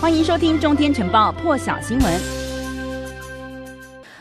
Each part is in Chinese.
欢迎收听《中天晨报》破晓新闻。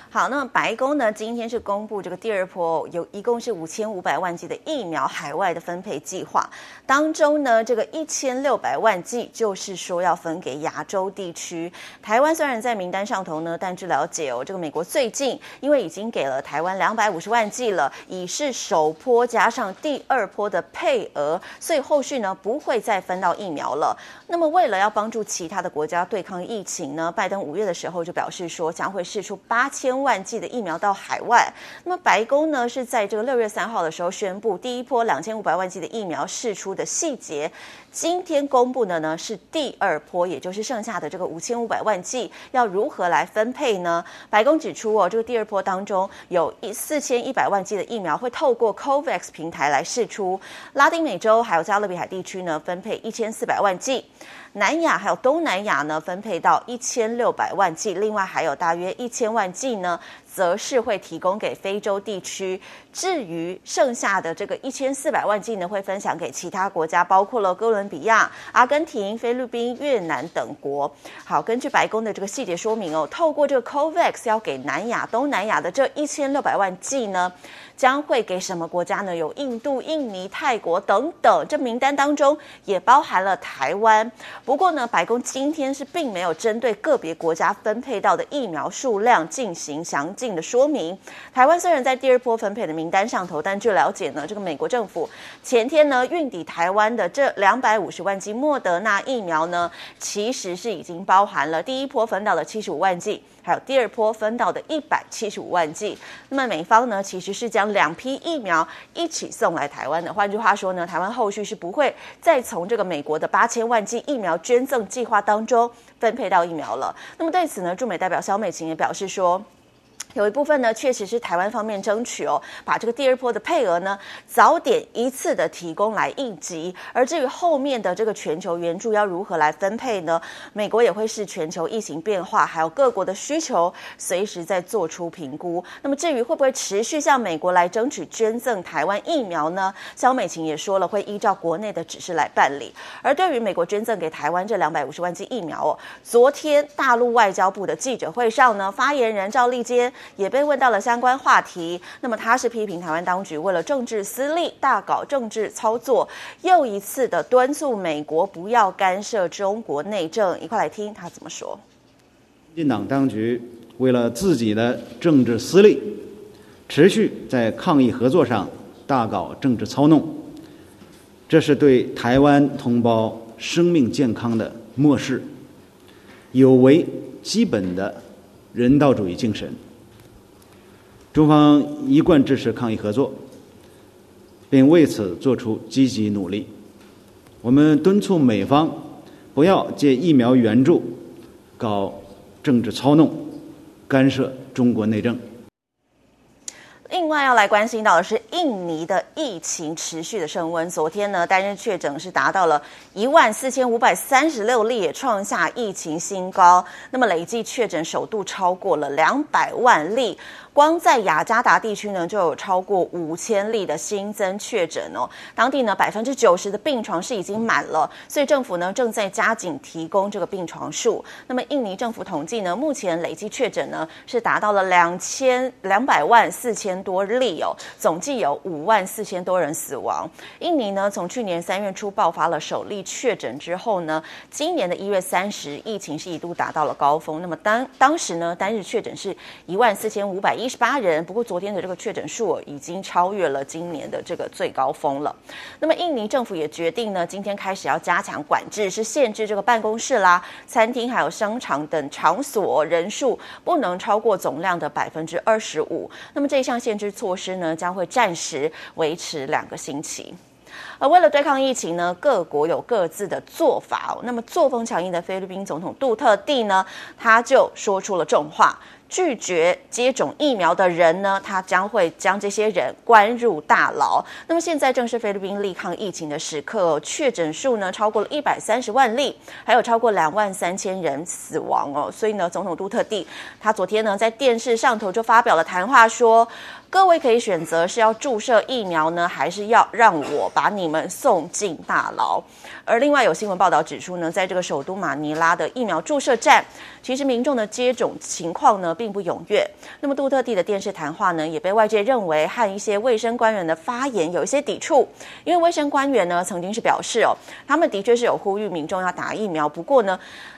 好，那么白宫呢，今天是公布这个第二波，有一共是五千五百万剂的疫苗海外的分配计划，当中呢，这个一千六百万剂就是说要分给亚洲地区。台湾虽然在名单上头呢，但据了解哦，这个美国最近因为已经给了台湾两百五十万剂了，已是首波加上第二波的配额，所以后续呢不会再分到疫苗了。那么为了要帮助其他的国家对抗疫情呢，拜登五月的时候就表示说将会释出八千万。万剂的疫苗到海外，那么白宫呢是在这个六月三号的时候宣布第一波两千五百万剂的疫苗释出的细节。今天公布的呢是第二波，也就是剩下的这个五千五百万剂要如何来分配呢？白宫指出哦，这个第二波当中有一四千一百万剂的疫苗会透过 COVAX 平台来释出，拉丁美洲还有加勒比海地区呢分配一千四百万剂。南亚还有东南亚呢，分配到一千六百万剂，另外还有大约一千万剂呢，呢，则是会提供给非洲地区。至于剩下的这个一千四百万剂呢，会分享给其他国家，包括了哥伦比亚、阿根廷、菲律宾、越南等国。好，根据白宫的这个细节说明哦，透过这个 COVAX 要给南亚、东南亚的这一千六百万剂呢。将会给什么国家呢？有印度、印尼、泰国等等，这名单当中也包含了台湾。不过呢，白宫今天是并没有针对个别国家分配到的疫苗数量进行详尽的说明。台湾虽然在第二波分配的名单上头，但据了解呢，这个美国政府前天呢运抵台湾的这两百五十万剂莫德纳疫苗呢，其实是已经包含了第一波分到的七十五万剂。还有第二波分到的一百七十五万剂，那么美方呢，其实是将两批疫苗一起送来台湾的。换句话说呢，台湾后续是不会再从这个美国的八千万剂疫苗捐赠计划当中分配到疫苗了。那么对此呢，驻美代表肖美琴也表示说。有一部分呢，确实是台湾方面争取哦，把这个第二波的配额呢，早点一次的提供来应急。而至于后面的这个全球援助要如何来分配呢？美国也会视全球疫情变化，还有各国的需求，随时在做出评估。那么至于会不会持续向美国来争取捐赠台湾疫苗呢？萧美琴也说了，会依照国内的指示来办理。而对于美国捐赠给台湾这两百五十万剂疫苗哦，昨天大陆外交部的记者会上呢，发言人赵立坚。也被问到了相关话题，那么他是批评台湾当局为了政治私利，大搞政治操作，又一次的敦促美国不要干涉中国内政。一块来听他怎么说。民进党当局为了自己的政治私利，持续在抗疫合作上大搞政治操弄，这是对台湾同胞生命健康的漠视，有违基本的人道主义精神。中方一贯支持抗疫合作，并为此做出积极努力。我们敦促美方不要借疫苗援助搞政治操弄，干涉中国内政。另外要来关心到的是，印尼的疫情持续的升温。昨天呢，单日确诊是达到了一万四千五百三十六例，也创下疫情新高。那么累计确诊首度超过了两百万例。光在雅加达地区呢，就有超过五千例的新增确诊哦。当地呢，百分之九十的病床是已经满了，所以政府呢正在加紧提供这个病床数。那么印尼政府统计呢，目前累计确诊呢是达到了两千两百万四千多例哦，总计有五万四千多人死亡。印尼呢，从去年三月初爆发了首例确诊之后呢，今年的一月三十，疫情是一度达到了高峰。那么当当时呢，单日确诊是一万四千五百一。一十八人，不过昨天的这个确诊数已经超越了今年的这个最高峰了。那么印尼政府也决定呢，今天开始要加强管制，是限制这个办公室啦、餐厅还有商场等场所人数不能超过总量的百分之二十五。那么这项限制措施呢，将会暂时维持两个星期。而为了对抗疫情呢，各国有各自的做法哦。那么作风强硬的菲律宾总统杜特地呢，他就说出了重话。拒绝接种疫苗的人呢，他将会将这些人关入大牢。那么现在正是菲律宾力抗疫情的时刻，确诊数呢超过了一百三十万例，还有超过两万三千人死亡哦。所以呢，总统杜特地他昨天呢在电视上头就发表了谈话说，各位可以选择是要注射疫苗呢，还是要让我把你们送进大牢。而另外有新闻报道指出呢，在这个首都马尼拉的疫苗注射站，其实民众的接种情况呢并不踊跃。那么杜特地的电视谈话呢，也被外界认为和一些卫生官员的发言有一些抵触，因为卫生官员呢曾经是表示哦，他们的确是有呼吁民众要打疫苗，不过呢。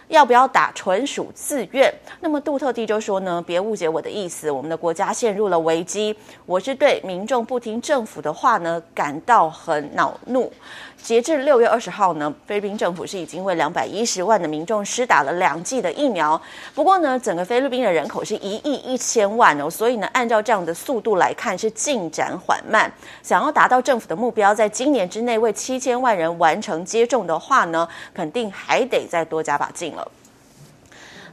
要不要打纯属自愿。那么杜特地就说呢，别误解我的意思，我们的国家陷入了危机。我是对民众不听政府的话呢感到很恼怒。截至六月二十号呢，菲律宾政府是已经为两百一十万的民众施打了两剂的疫苗。不过呢，整个菲律宾的人口是一亿一千万哦，所以呢，按照这样的速度来看是进展缓慢。想要达到政府的目标，在今年之内为七千万人完成接种的话呢，肯定还得再多加把劲了。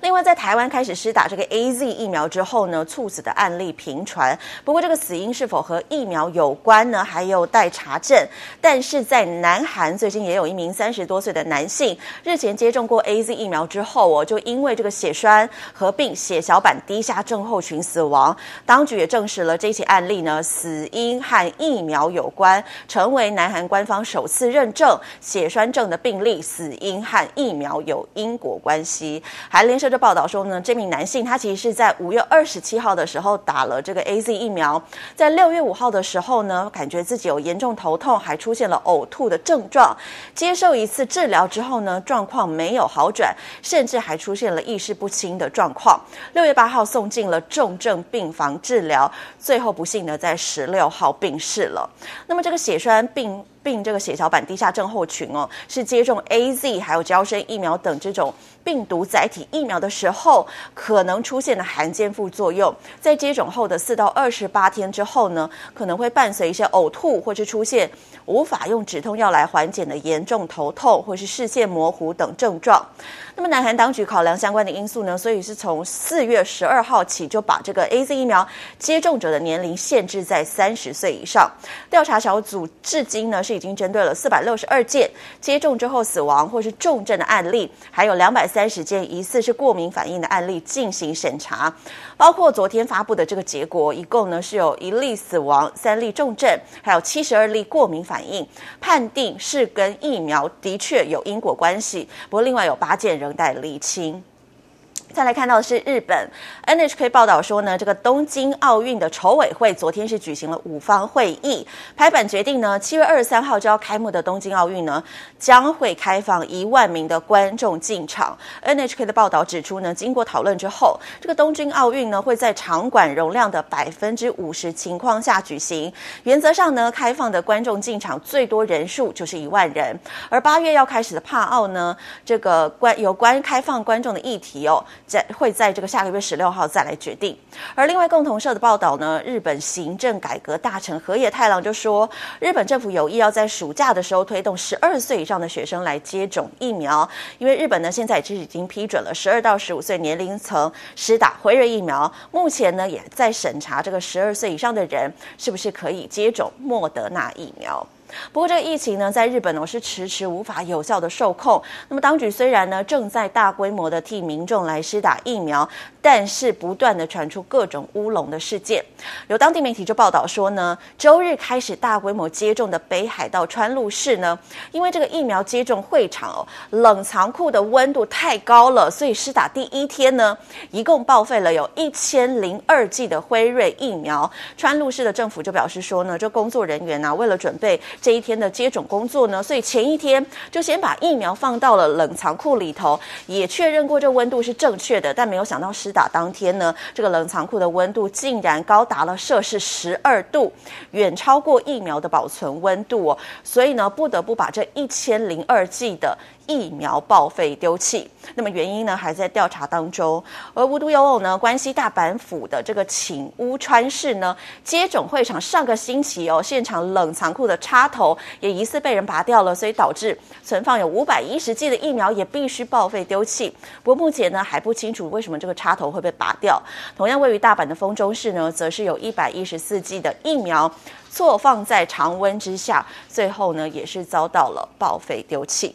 另外，在台湾开始施打这个 AZ 疫苗之后呢，猝死的案例频传。不过，这个死因是否和疫苗有关呢？还有待查证。但是在南韩，最近也有一名三十多岁的男性，日前接种过 AZ 疫苗之后，哦，就因为这个血栓合并血小板低下症候群死亡。当局也证实了这起案例呢，死因和疫苗有关，成为南韩官方首次认证血栓症的病例死因和疫苗有因果关系。还连。这个报道说呢，这名男性他其实是在五月二十七号的时候打了这个 AZ 疫苗，在六月五号的时候呢，感觉自己有严重头痛，还出现了呕吐的症状。接受一次治疗之后呢，状况没有好转，甚至还出现了意识不清的状况。六月八号送进了重症病房治疗，最后不幸的在十六号病逝了。那么这个血栓病。病这个血小板低下症候群哦，是接种 AZ 还有娇生疫苗等这种病毒载体疫苗的时候可能出现的罕见副作用。在接种后的四到二十八天之后呢，可能会伴随一些呕吐，或是出现无法用止痛药来缓解的严重头痛，或是视线模糊等症状。那么南韩当局考量相关的因素呢，所以是从四月十二号起就把这个 AZ 疫苗接种者的年龄限制在三十岁以上。调查小组至今呢是。已经针对了四百六十二件接种之后死亡或是重症的案例，还有两百三十件疑似是过敏反应的案例进行审查，包括昨天发布的这个结果，一共呢是有一例死亡、三例重症，还有七十二例过敏反应，判定是跟疫苗的确有因果关系，不过另外有八件仍待厘清。再来看到的是日本 NHK 报道说呢，这个东京奥运的筹委会昨天是举行了五方会议，拍板决定呢，七月二十三号就要开幕的东京奥运呢，将会开放一万名的观众进场。NHK 的报道指出呢，经过讨论之后，这个东京奥运呢会在场馆容量的百分之五十情况下举行，原则上呢，开放的观众进场最多人数就是一万人。而八月要开始的帕奥呢，这个关有关开放观众的议题哦。在会在这个下个月十六号再来决定。而另外共同社的报道呢，日本行政改革大臣河野太郎就说，日本政府有意要在暑假的时候推动十二岁以上的学生来接种疫苗，因为日本呢现在其实已经批准了十二到十五岁年龄层施打辉瑞疫苗，目前呢也在审查这个十二岁以上的人是不是可以接种莫德纳疫苗。不过，这个疫情呢，在日本呢是迟迟无法有效的受控。那么，当局虽然呢正在大规模的替民众来施打疫苗，但是不断的传出各种乌龙的事件。有当地媒体就报道说呢，周日开始大规模接种的北海道川路市呢，因为这个疫苗接种会场哦冷藏库的温度太高了，所以施打第一天呢，一共报废了有一千零二剂的辉瑞疫苗。川路市的政府就表示说呢，这工作人员呢、啊，为了准备。这一天的接种工作呢，所以前一天就先把疫苗放到了冷藏库里头，也确认过这温度是正确的，但没有想到施打当天呢，这个冷藏库的温度竟然高达了摄氏十二度，远超过疫苗的保存温度哦，所以呢，不得不把这一千零二剂的。疫苗报废丢弃，那么原因呢还在调查当中。而无独有偶呢，关西大阪府的这个寝屋川市呢，接种会场上个星期哦，现场冷藏库的插头也疑似被人拔掉了，所以导致存放有五百一十剂的疫苗也必须报废丢弃。不过目前呢还不清楚为什么这个插头会被拔掉。同样位于大阪的丰中市呢，则是有一百一十四剂的疫苗错放在常温之下，最后呢也是遭到了报废丢弃。